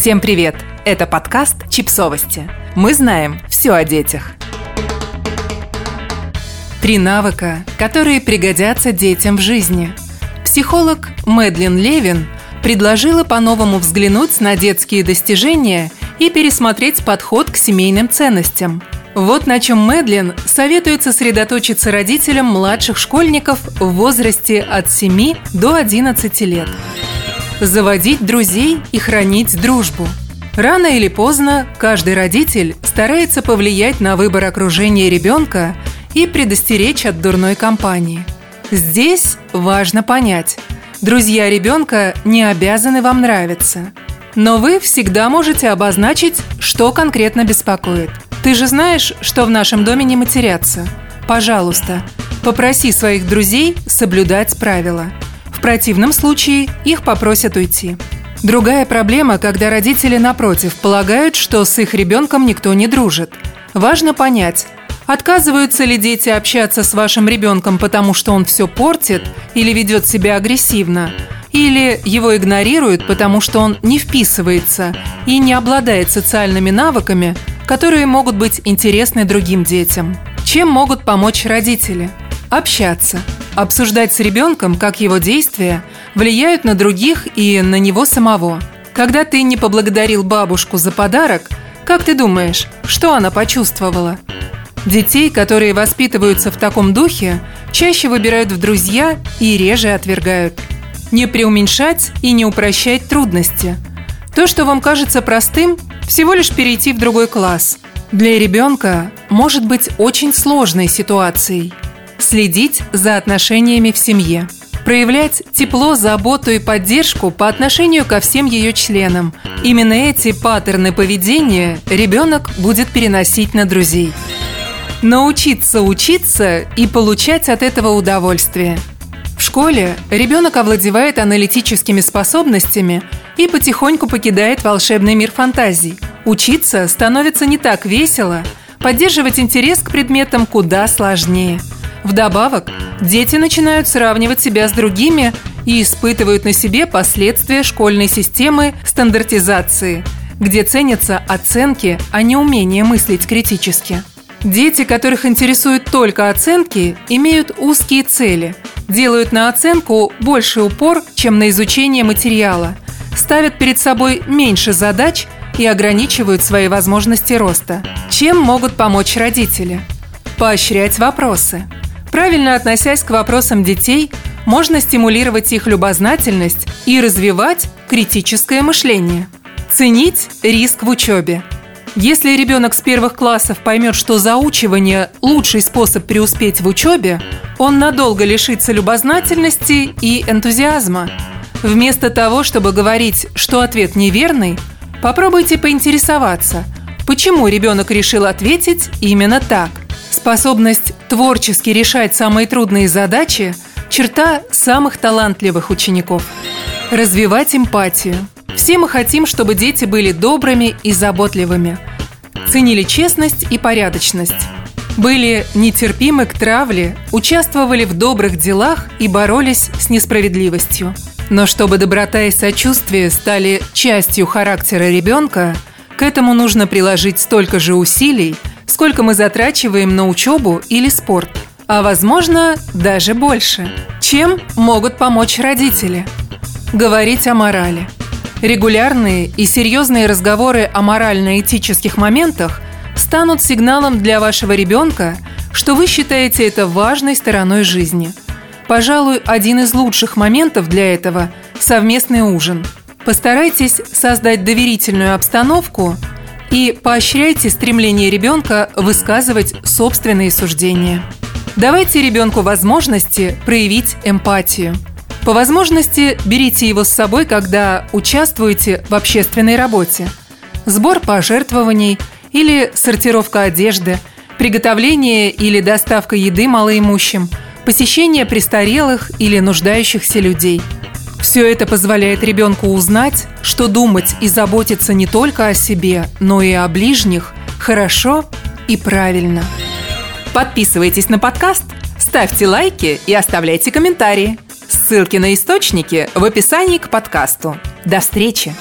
Всем привет! Это подкаст «Чипсовости». Мы знаем все о детях. Три навыка, которые пригодятся детям в жизни. Психолог Мэдлин Левин предложила по-новому взглянуть на детские достижения и пересмотреть подход к семейным ценностям. Вот на чем Мэдлин советует сосредоточиться родителям младших школьников в возрасте от 7 до 11 лет – заводить друзей и хранить дружбу. Рано или поздно каждый родитель старается повлиять на выбор окружения ребенка и предостеречь от дурной компании. Здесь важно понять, друзья ребенка не обязаны вам нравиться. Но вы всегда можете обозначить, что конкретно беспокоит. Ты же знаешь, что в нашем доме не матерятся. Пожалуйста, попроси своих друзей соблюдать правила – противном случае их попросят уйти. Другая проблема, когда родители, напротив, полагают, что с их ребенком никто не дружит. Важно понять, отказываются ли дети общаться с вашим ребенком, потому что он все портит или ведет себя агрессивно, или его игнорируют, потому что он не вписывается и не обладает социальными навыками, которые могут быть интересны другим детям. Чем могут помочь родители? Общаться – обсуждать с ребенком, как его действия влияют на других и на него самого. Когда ты не поблагодарил бабушку за подарок, как ты думаешь, что она почувствовала? Детей, которые воспитываются в таком духе, чаще выбирают в друзья и реже отвергают. Не преуменьшать и не упрощать трудности. То, что вам кажется простым, всего лишь перейти в другой класс. Для ребенка может быть очень сложной ситуацией – следить за отношениями в семье, проявлять тепло, заботу и поддержку по отношению ко всем ее членам. Именно эти паттерны поведения ребенок будет переносить на друзей. Научиться учиться и получать от этого удовольствие. В школе ребенок овладевает аналитическими способностями и потихоньку покидает волшебный мир фантазий. Учиться становится не так весело, поддерживать интерес к предметам куда сложнее – Вдобавок, дети начинают сравнивать себя с другими и испытывают на себе последствия школьной системы стандартизации, где ценятся оценки, а не умение мыслить критически. Дети, которых интересуют только оценки, имеют узкие цели, делают на оценку больше упор, чем на изучение материала, ставят перед собой меньше задач и ограничивают свои возможности роста. Чем могут помочь родители? Поощрять вопросы – Правильно относясь к вопросам детей, можно стимулировать их любознательность и развивать критическое мышление. Ценить риск в учебе. Если ребенок с первых классов поймет, что заучивание – лучший способ преуспеть в учебе, он надолго лишится любознательности и энтузиазма. Вместо того, чтобы говорить, что ответ неверный, попробуйте поинтересоваться, почему ребенок решил ответить именно так – Способность творчески решать самые трудные задачи – черта самых талантливых учеников. Развивать эмпатию. Все мы хотим, чтобы дети были добрыми и заботливыми. Ценили честность и порядочность. Были нетерпимы к травле, участвовали в добрых делах и боролись с несправедливостью. Но чтобы доброта и сочувствие стали частью характера ребенка, к этому нужно приложить столько же усилий – сколько мы затрачиваем на учебу или спорт, а возможно даже больше. Чем могут помочь родители? Говорить о морали. Регулярные и серьезные разговоры о морально-этических моментах станут сигналом для вашего ребенка, что вы считаете это важной стороной жизни. Пожалуй, один из лучших моментов для этого – совместный ужин. Постарайтесь создать доверительную обстановку, и поощряйте стремление ребенка высказывать собственные суждения. Давайте ребенку возможности проявить эмпатию. По возможности берите его с собой, когда участвуете в общественной работе. Сбор пожертвований или сортировка одежды, приготовление или доставка еды малоимущим, посещение престарелых или нуждающихся людей – все это позволяет ребенку узнать, что думать и заботиться не только о себе, но и о ближних хорошо и правильно. Подписывайтесь на подкаст, ставьте лайки и оставляйте комментарии. Ссылки на источники в описании к подкасту. До встречи!